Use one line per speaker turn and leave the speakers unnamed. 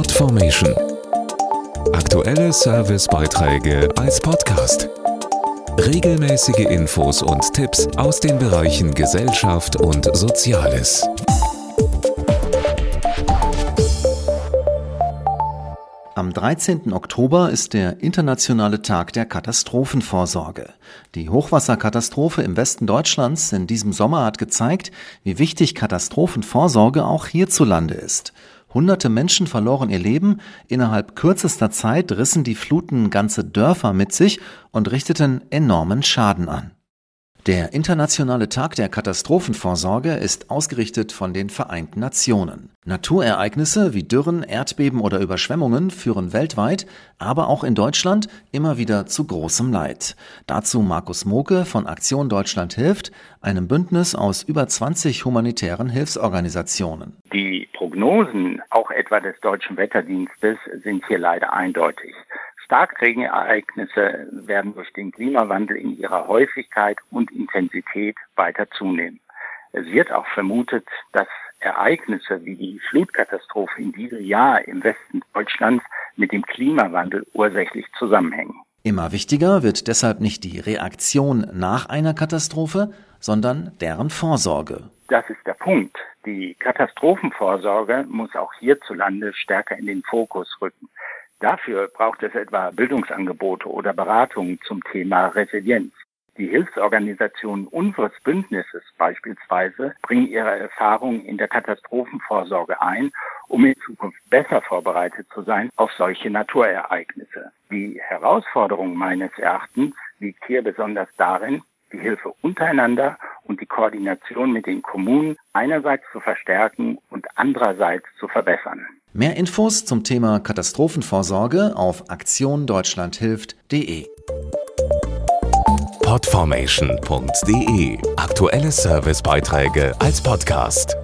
Podformation. Aktuelle Servicebeiträge als Podcast. Regelmäßige Infos und Tipps aus den Bereichen Gesellschaft und Soziales.
Am 13. Oktober ist der Internationale Tag der Katastrophenvorsorge. Die Hochwasserkatastrophe im Westen Deutschlands in diesem Sommer hat gezeigt, wie wichtig Katastrophenvorsorge auch hierzulande ist. Hunderte Menschen verloren ihr Leben, innerhalb kürzester Zeit rissen die Fluten ganze Dörfer mit sich und richteten enormen Schaden an. Der Internationale Tag der Katastrophenvorsorge ist ausgerichtet von den Vereinten Nationen. Naturereignisse wie Dürren, Erdbeben oder Überschwemmungen führen weltweit, aber auch in Deutschland immer wieder zu großem Leid. Dazu Markus Moke von Aktion Deutschland hilft, einem Bündnis aus über 20 humanitären Hilfsorganisationen.
Die Prognosen, auch etwa des deutschen Wetterdienstes, sind hier leider eindeutig. Starkregenereignisse werden durch den Klimawandel in ihrer Häufigkeit und Intensität weiter zunehmen. Es wird auch vermutet, dass Ereignisse wie die Flutkatastrophe in diesem Jahr im Westen Deutschlands mit dem Klimawandel ursächlich zusammenhängen.
Immer wichtiger wird deshalb nicht die Reaktion nach einer Katastrophe, sondern deren Vorsorge.
Das ist der Punkt. Die Katastrophenvorsorge muss auch hierzulande stärker in den Fokus rücken. Dafür braucht es etwa Bildungsangebote oder Beratungen zum Thema Resilienz. Die Hilfsorganisationen unseres Bündnisses beispielsweise bringen ihre Erfahrungen in der Katastrophenvorsorge ein, um in Zukunft besser vorbereitet zu sein auf solche Naturereignisse. Die Herausforderung meines Erachtens liegt hier besonders darin, die Hilfe untereinander und die Koordination mit den Kommunen einerseits zu verstärken und andererseits zu verbessern.
Mehr Infos zum Thema Katastrophenvorsorge auf aktiondeutschlandhilft.de.
Podformation.de Aktuelle Servicebeiträge als Podcast.